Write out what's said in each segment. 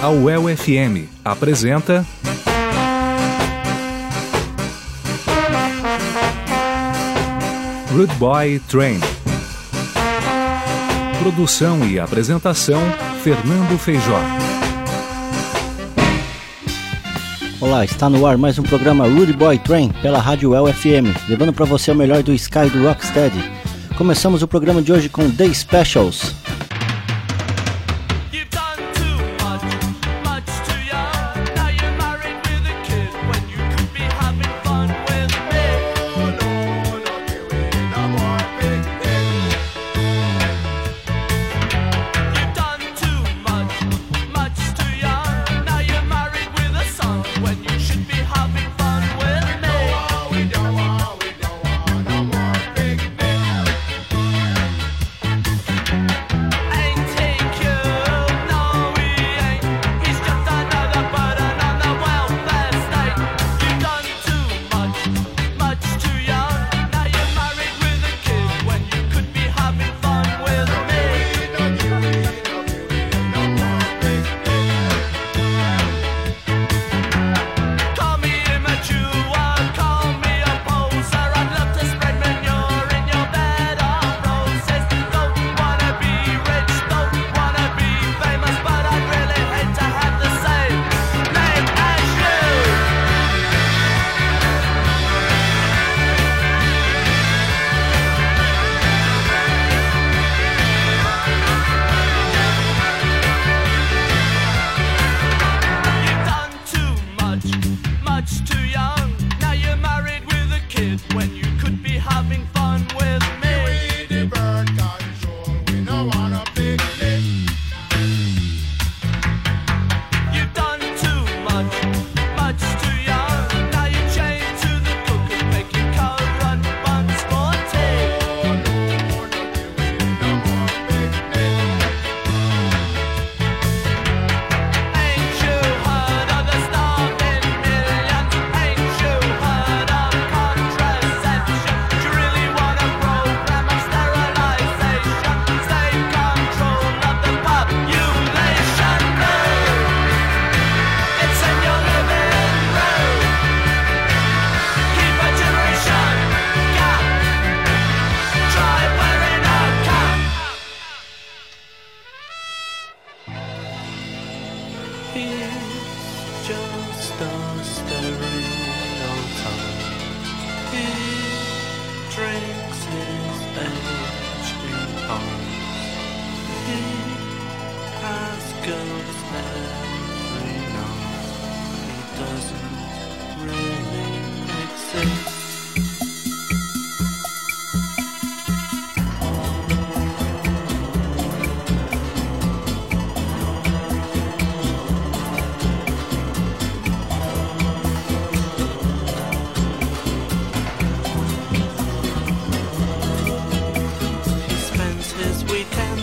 A UEL FM apresenta. Rude Boy Train. Produção e apresentação: Fernando Feijó. Olá, está no ar mais um programa Rude Boy Train pela Rádio UEL FM, levando para você o melhor do Sky do Rocksteady. Começamos o programa de hoje com day Specials,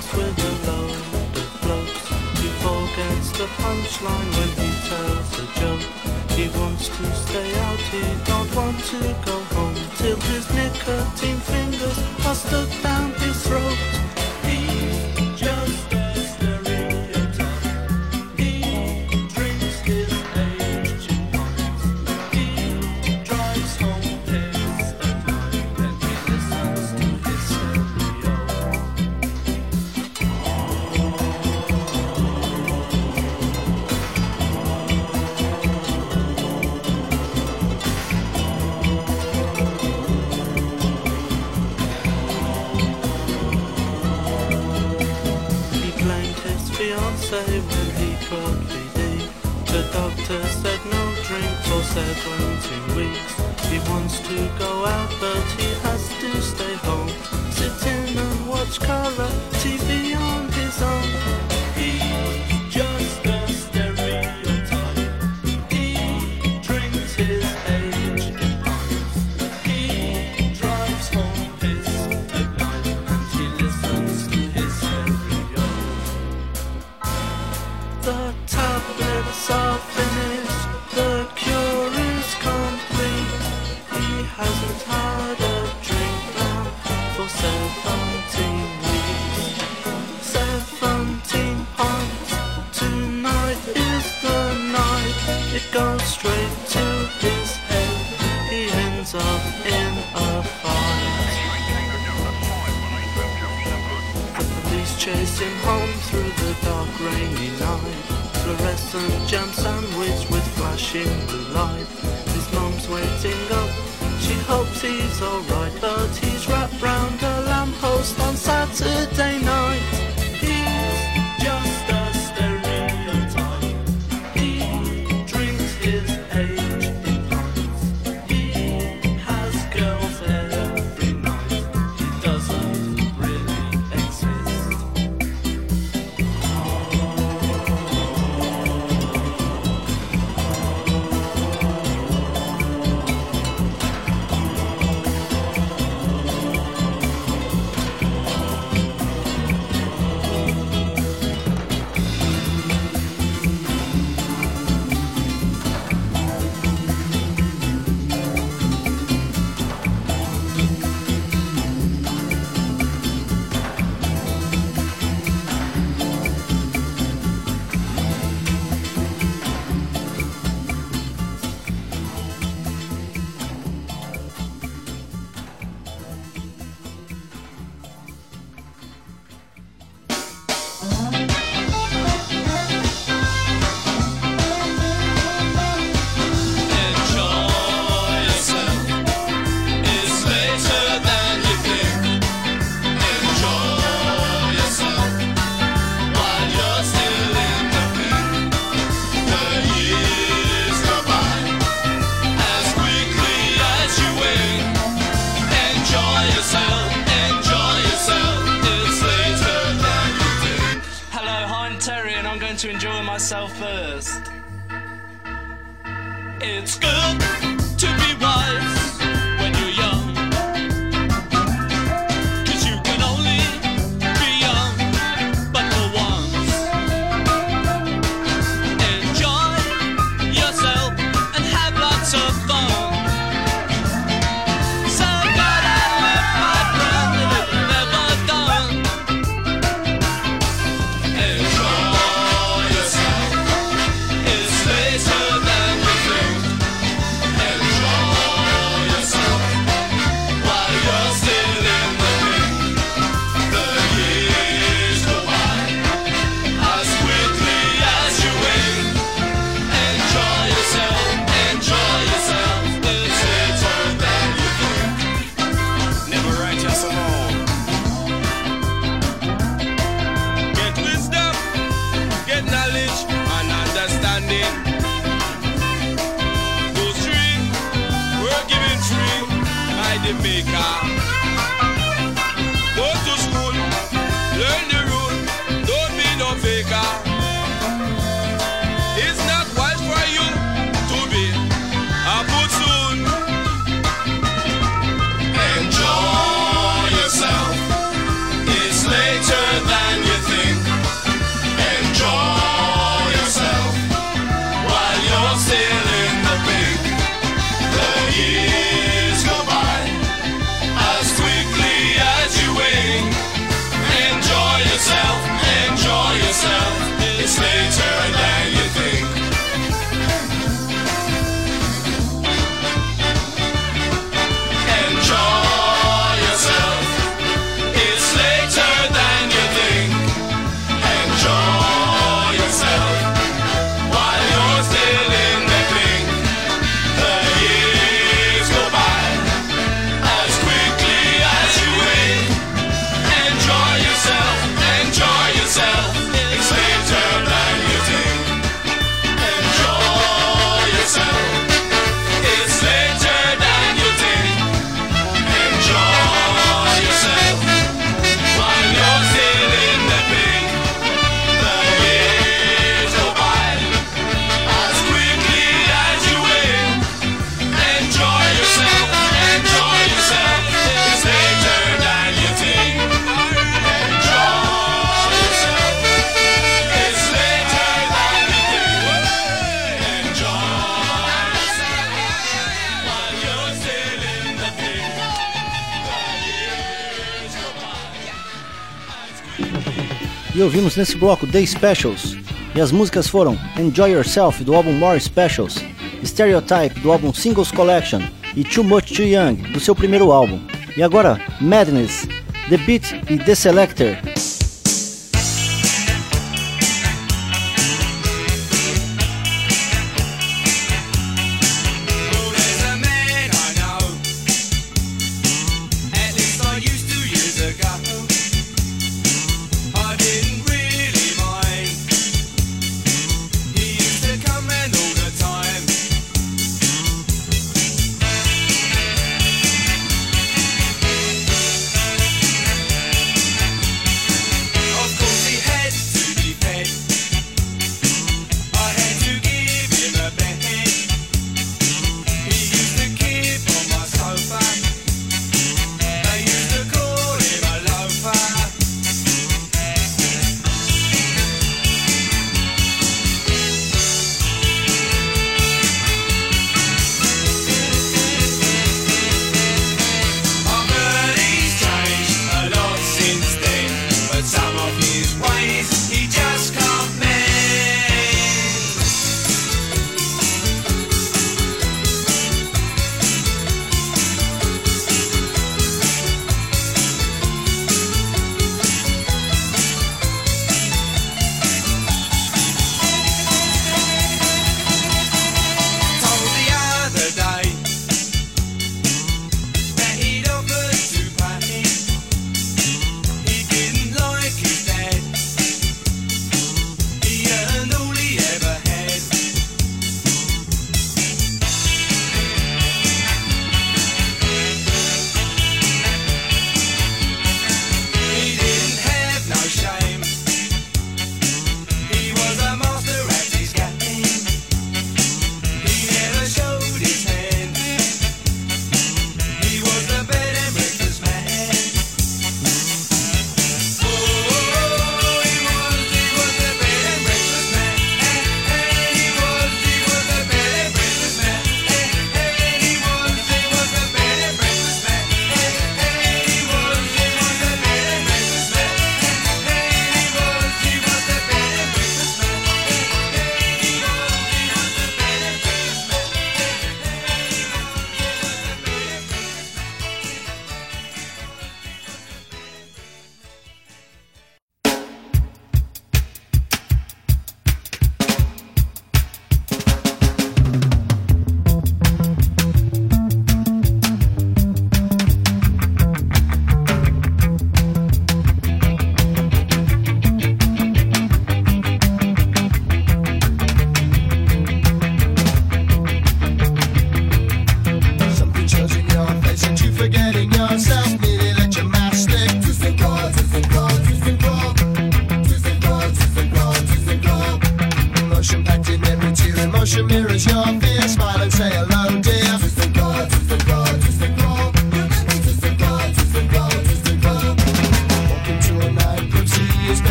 with a load of He forgets the punchline when he tells a joke. He wants to stay out, he don't want to go home till his nicotine fingers are stuck home through the dark rainy night Fluorescent jam sandwich with flashing blue light His mom's waiting up, she hopes he's alright But he's wrapped round a lamppost on Saturday night And I'm going to enjoy myself first. It's good. nesse bloco Day Specials, e as músicas foram Enjoy Yourself do álbum More Specials, Stereotype do álbum Singles Collection e Too Much Too Young do seu primeiro álbum. E agora, Madness, The Beat e The Selector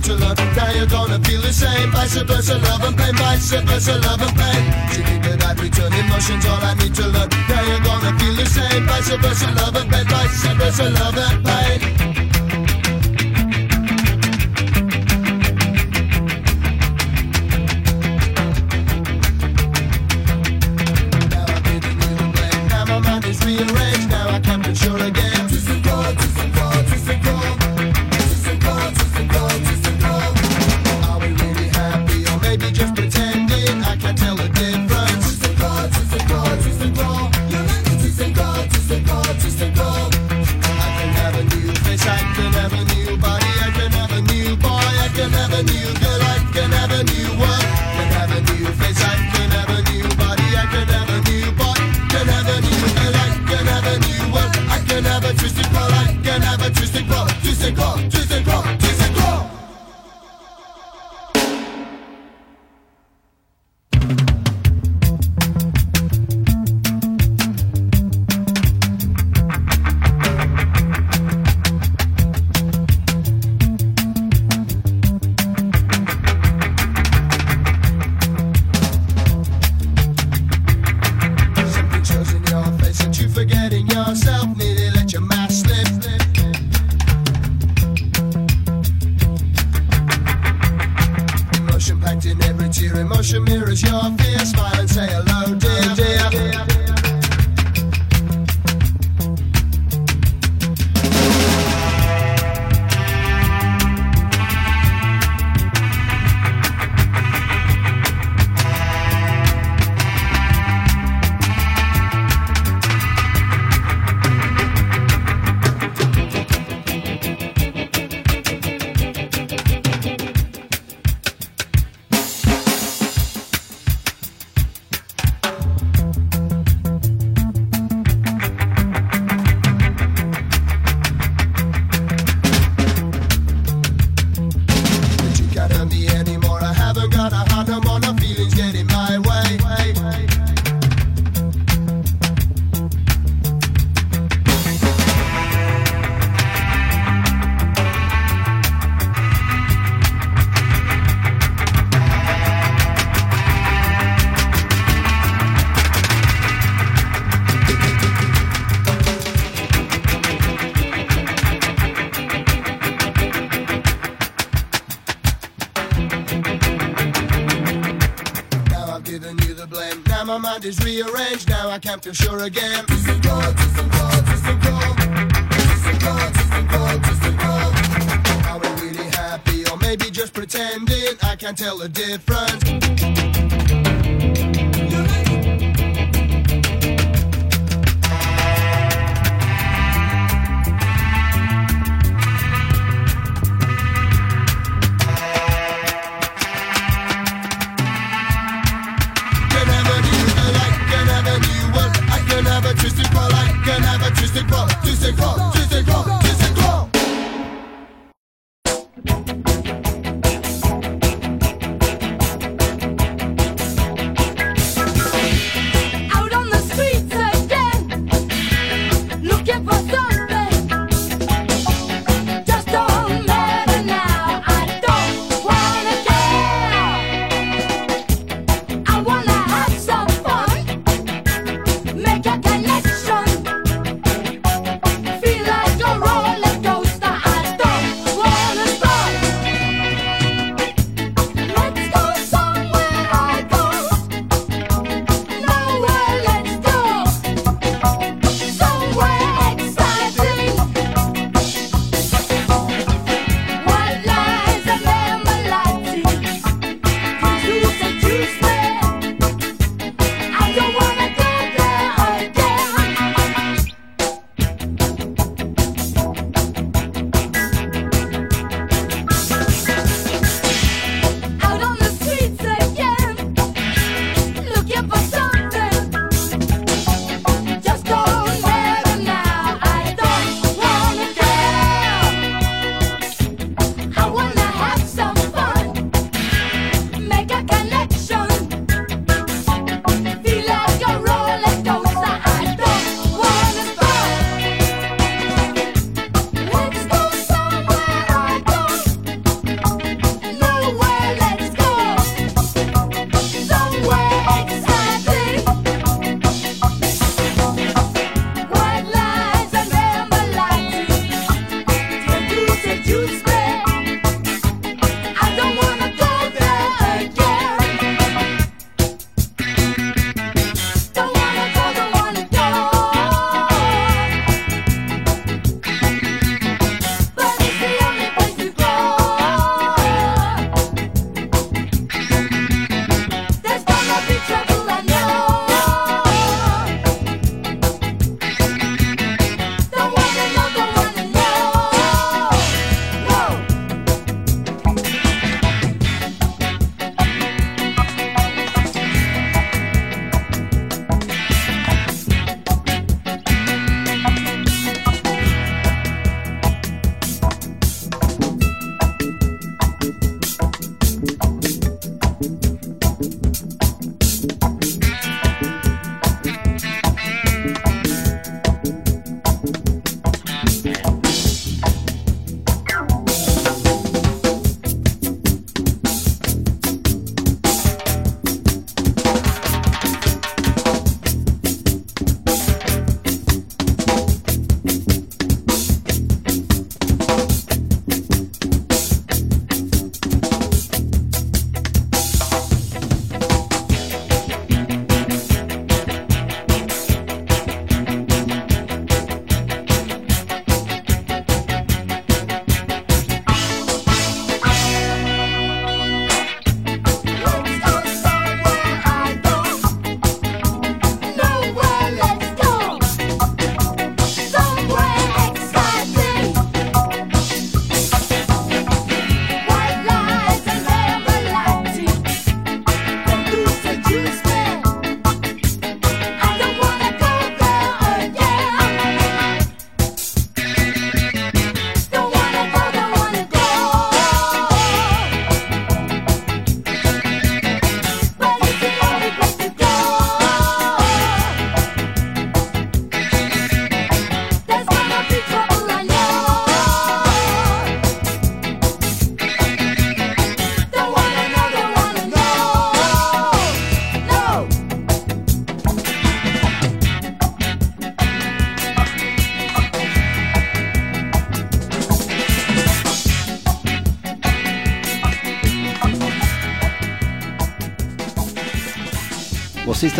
it till another day. You're gonna feel the same. Vice versa, love and pain. Vice versa, love and pain. She think that I return emotions. All I need to learn. Now you're gonna feel the same. Vice versa, love and pain. Vice versa, love and pain. sure again.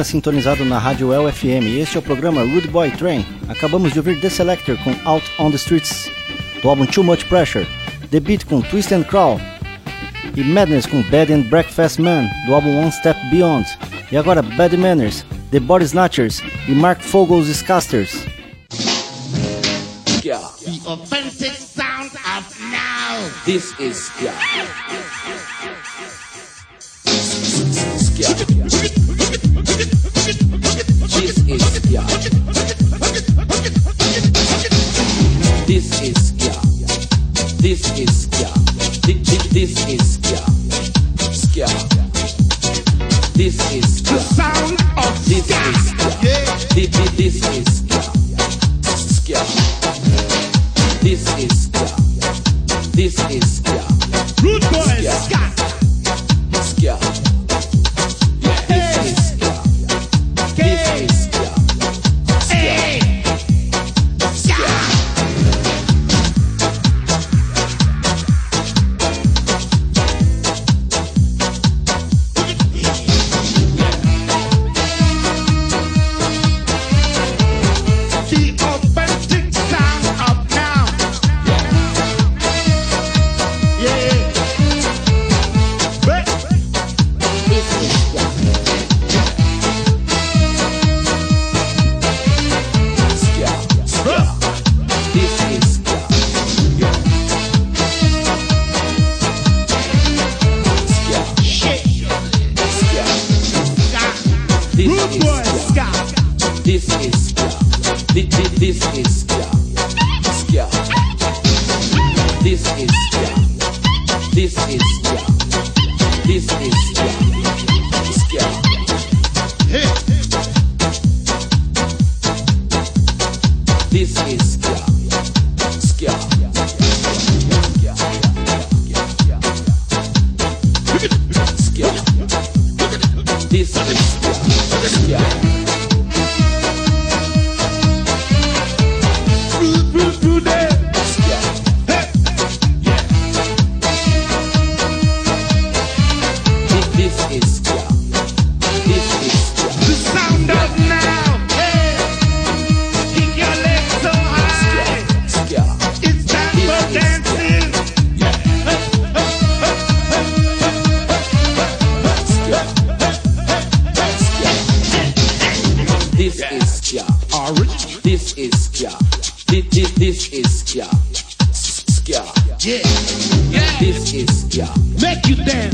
está sintonizado na Rádio LFM. e este é o programa Rude Boy Train. Acabamos de ouvir The Selector com Out on the Streets, do álbum Too Much Pressure, The Beat com Twist and Crawl e Madness com Bed and Breakfast Man, do álbum One Step Beyond. E agora Bad Manners, The Body Snatchers e Mark Fogel's Scasters. Yeah. The sound of now. This is yeah.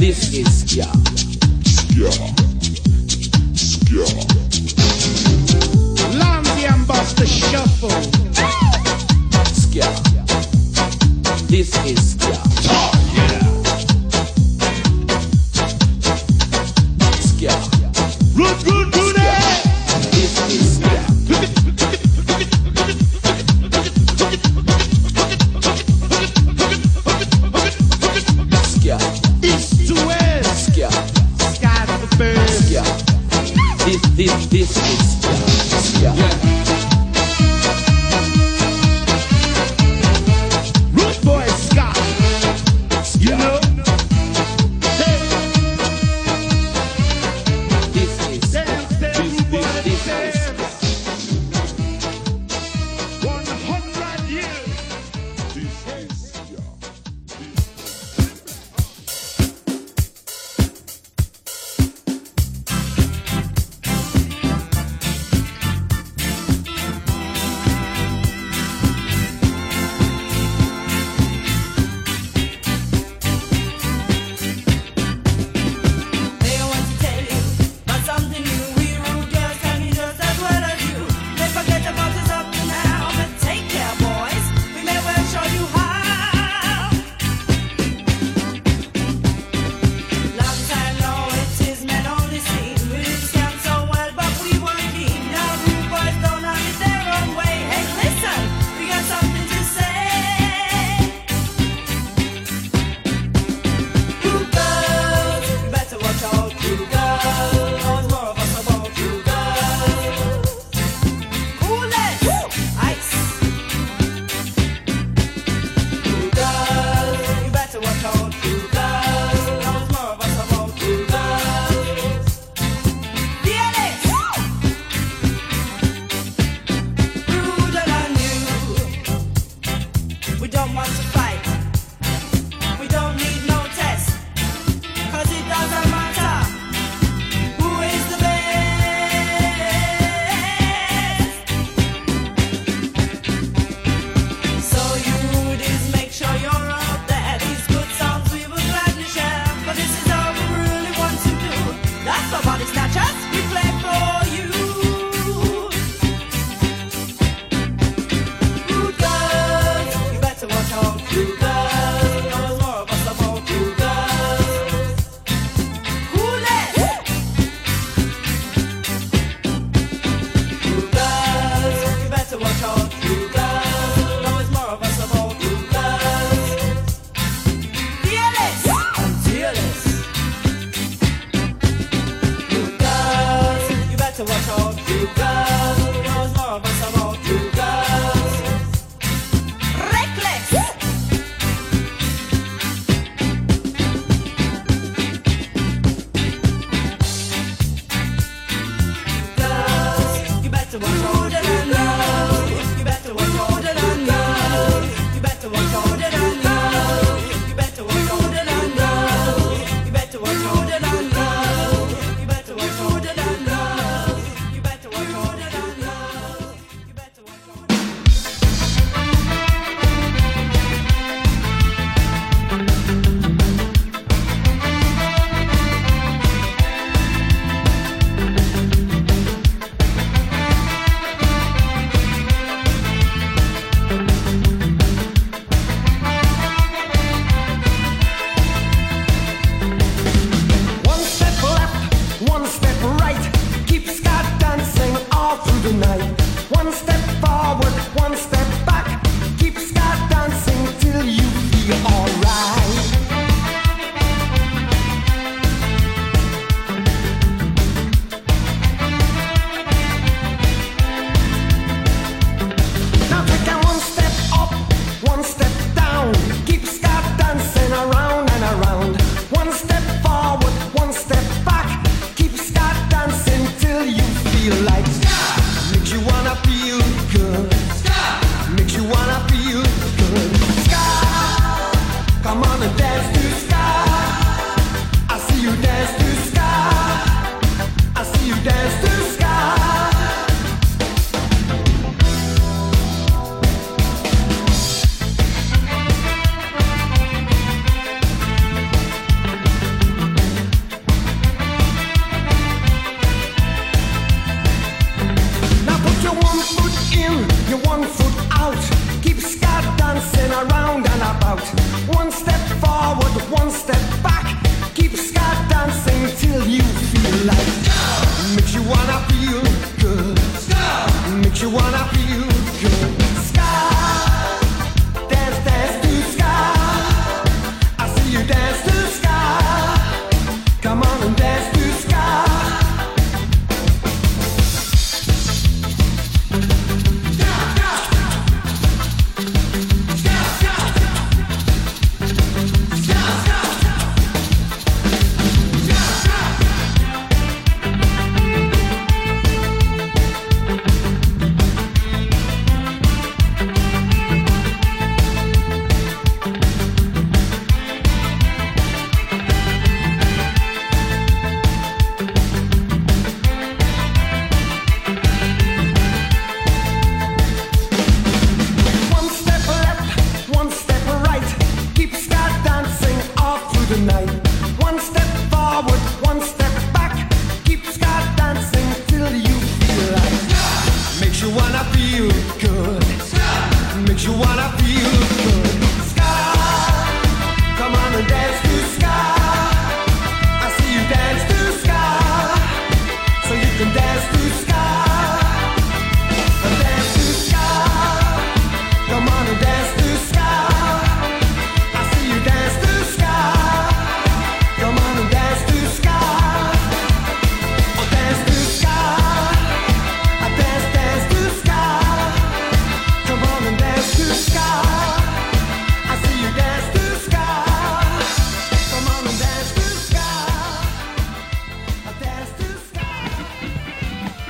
This is yeah.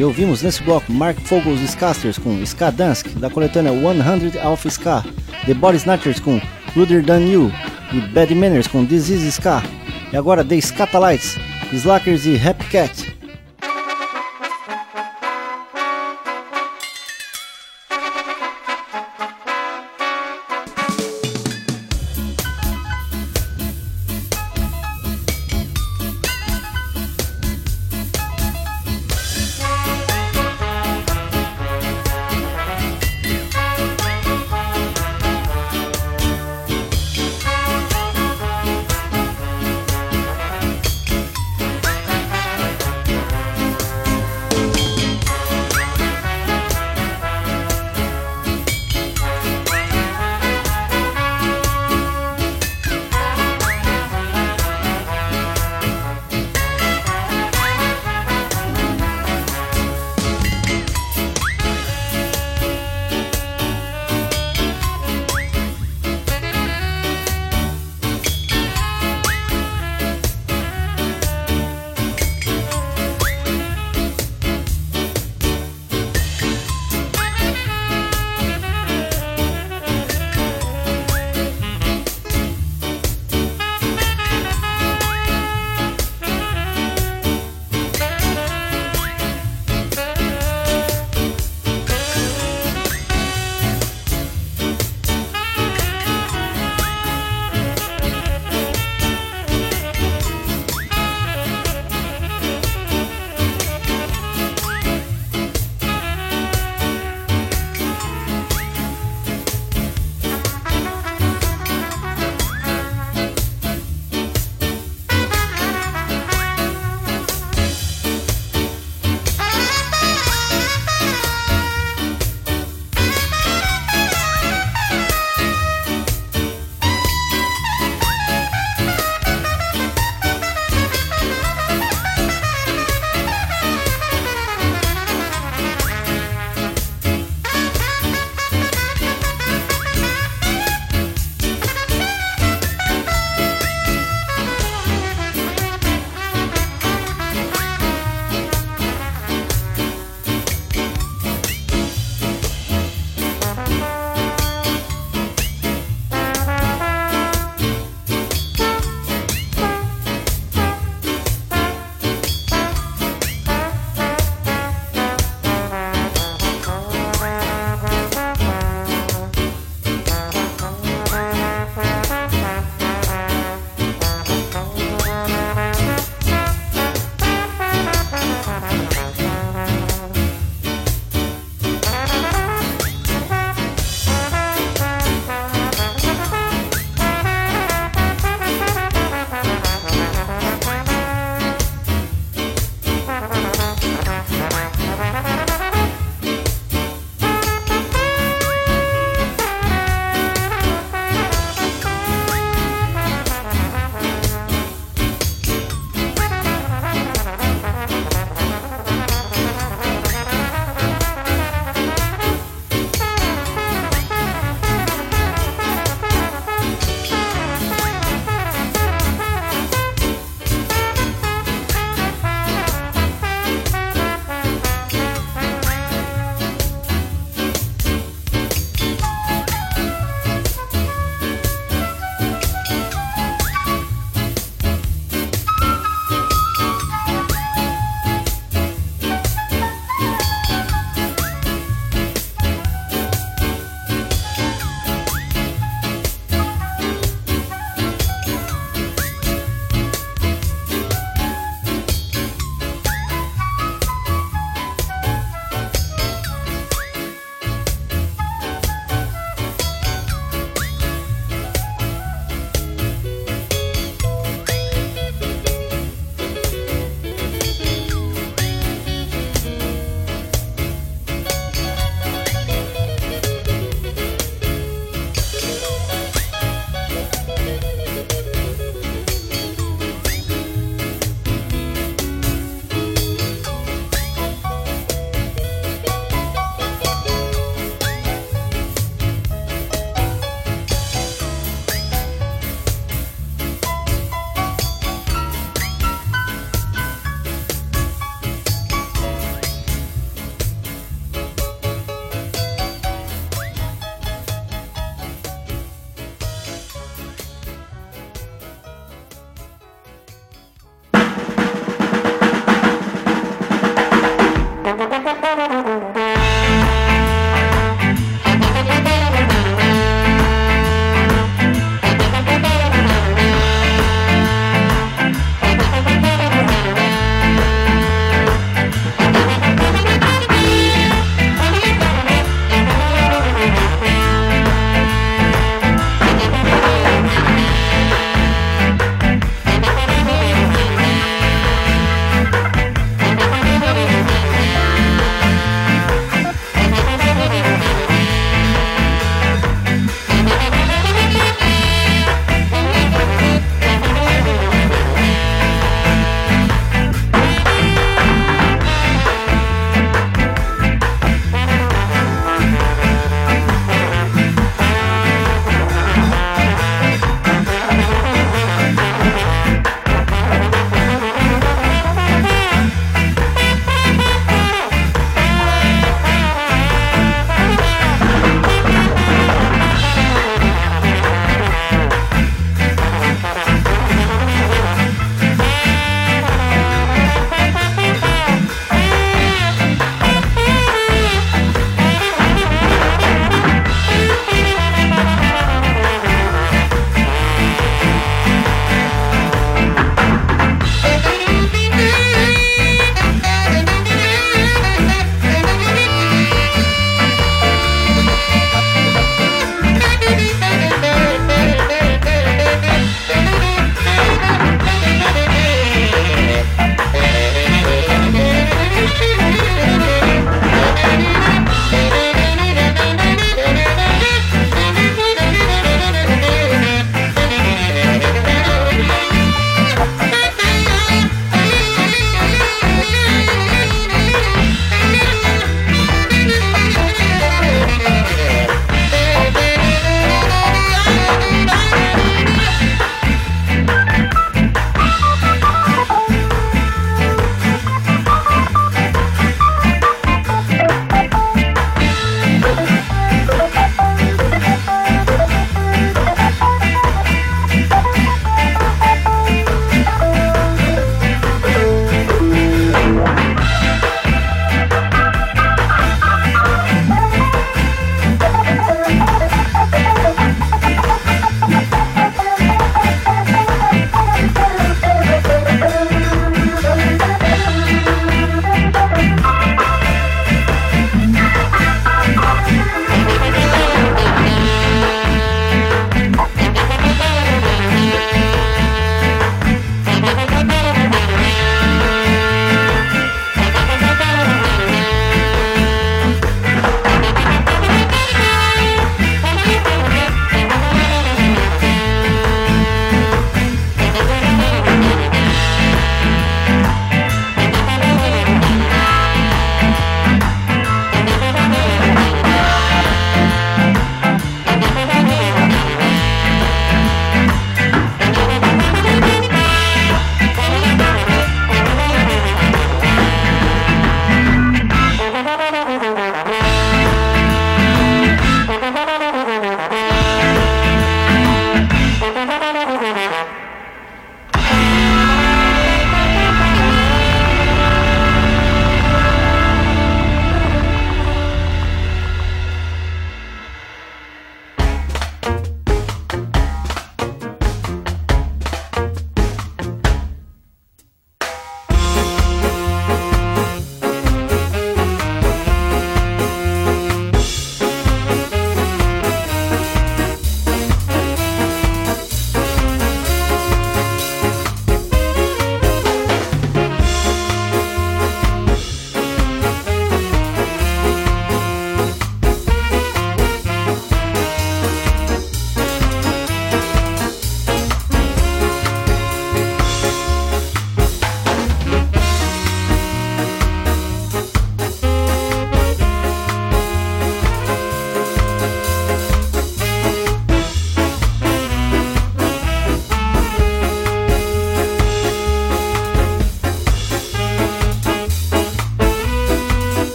E ouvimos nesse bloco Mark Fogle's Scasters com Ska Dansk, da coletânea 100 Alpha Ska, The Body Snatchers com Ruder Than You e Bad Manners com Disease Ska. E agora The Scatalites, Slackers e Happy Cat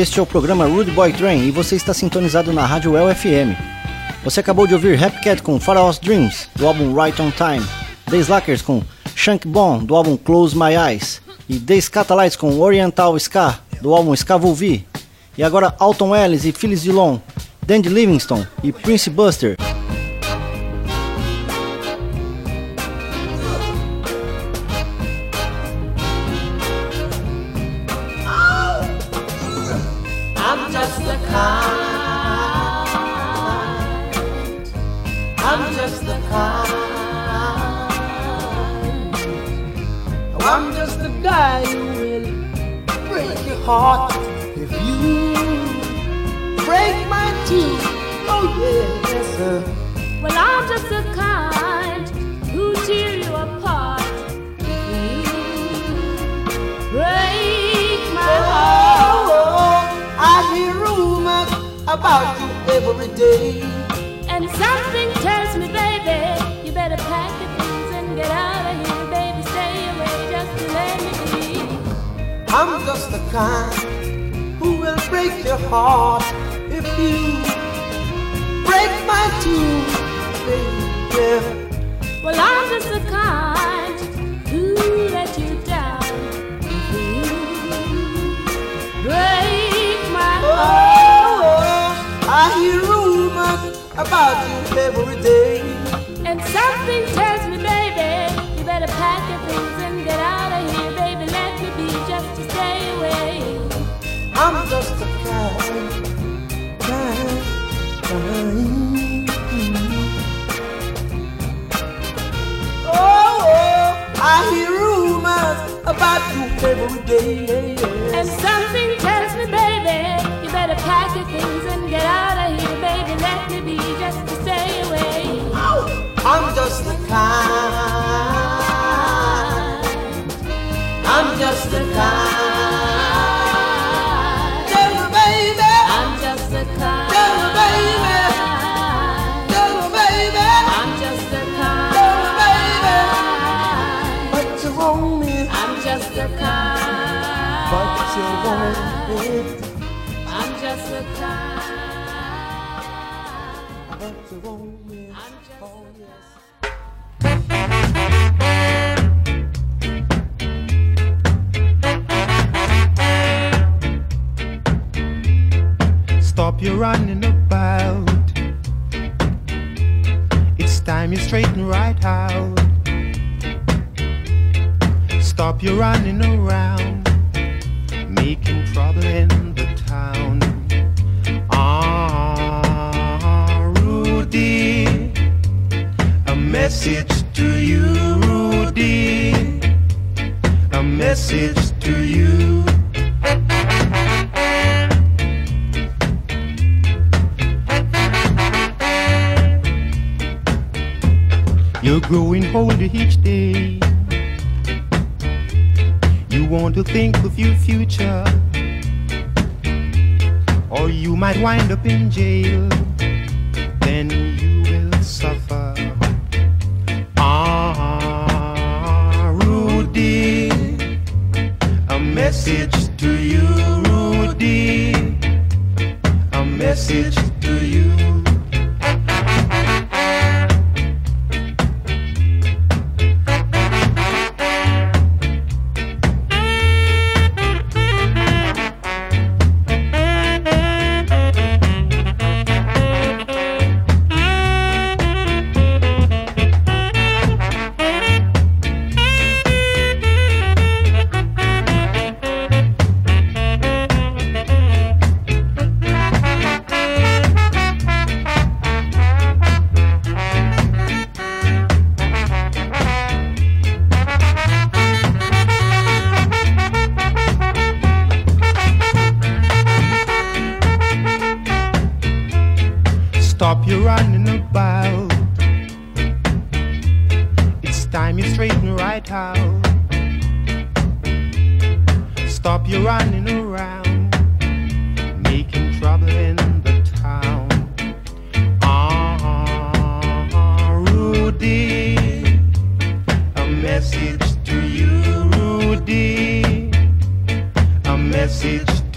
Este é o programa Rude Boy Train e você está sintonizado na rádio LFM. Você acabou de ouvir Rapcat com Pharaoh's Dreams, do álbum Right on Time, The Slackers com Shank Bon, do álbum Close My Eyes, e The Scatalites com Oriental Ska, do álbum Scavulvi. E agora Alton Ellis e Phyllis Dillon, Dandy Livingston e Prince Buster. kind who will break your heart if you break my too, baby. Well, I'm just the kind who let you down if you break my heart. Oh, I hear rumors about you every day. every day. And something tells me, baby, you better pack your things and get out of here, baby. Let me be just to stay away. I'm just the kind. oh yes. Stop your running about. It's time you straighten right out. Stop your running around, making trouble in message to you. You're growing older each day. You want to think of your future, or you might wind up in jail. message to you, Rudy. A message message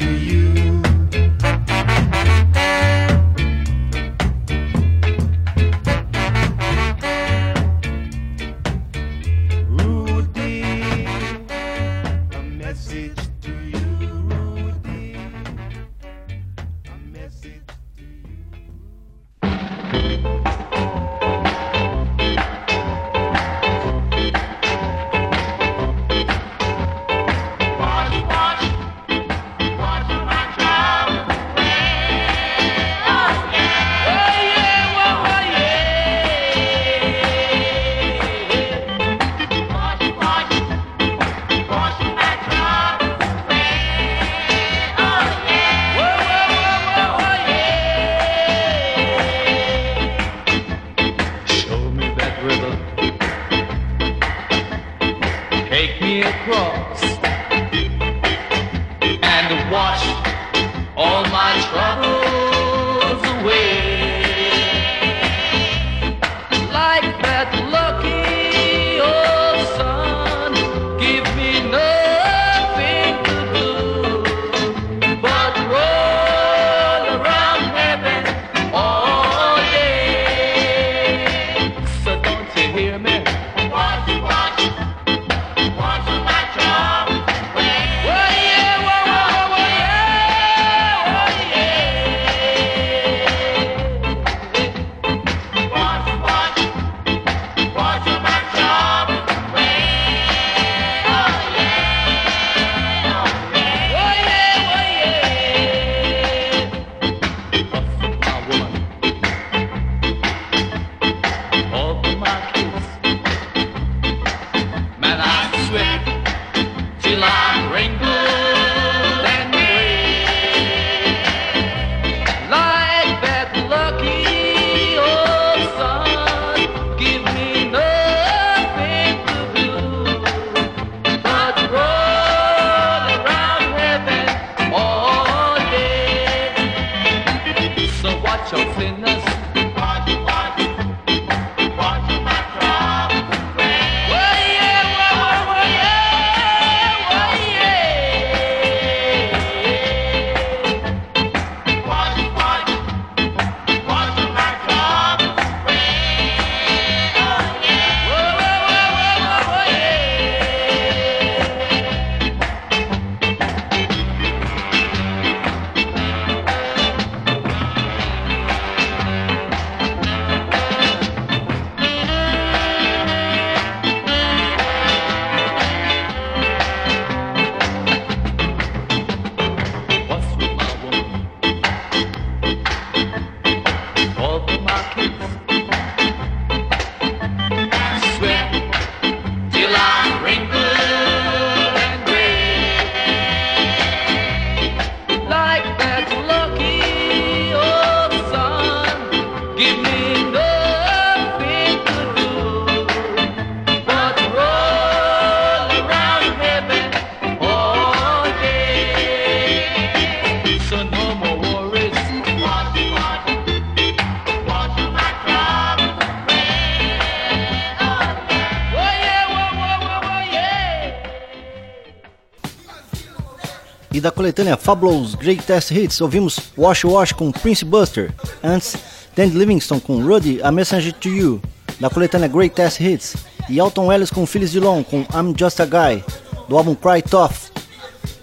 da coletânea Fabulous Greatest Hits, ouvimos Wash Wash com Prince Buster, antes Dan Livingston com Rudy A Message to You, da coletânea Greatest Hits, e Alton Ellis com Phyllis Dillon com I'm Just a Guy, do álbum Cry Tough.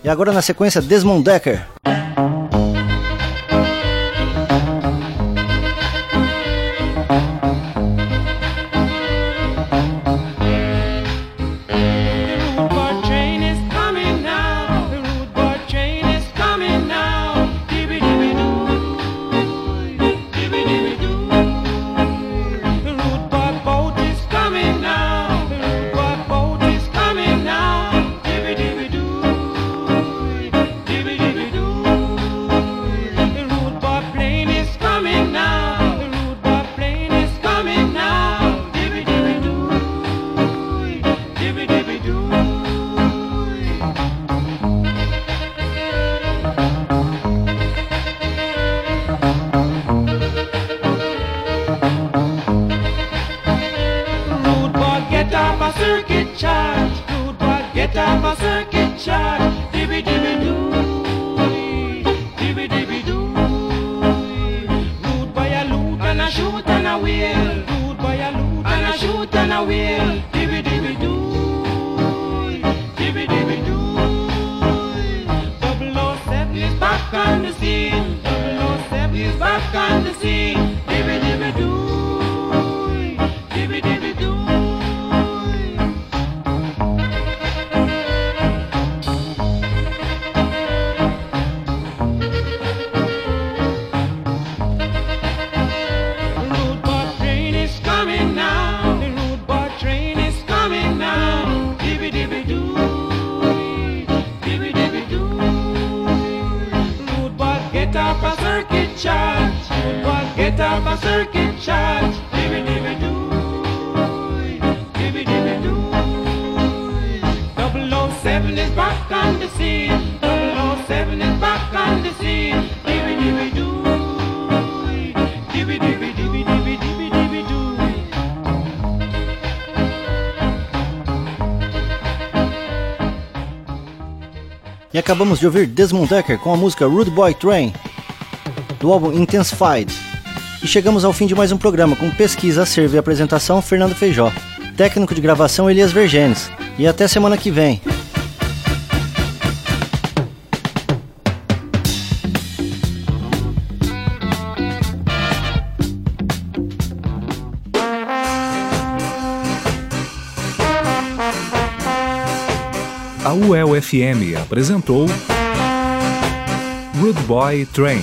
E agora na sequência Desmond Decker. acabamos de ouvir Desmond Decker com a música Rude Boy Train, do álbum Intensified. E chegamos ao fim de mais um programa com pesquisa, acervo e apresentação Fernando Feijó, técnico de gravação Elias Vergenes. E até semana que vem. O FM apresentou Rude Boy Train.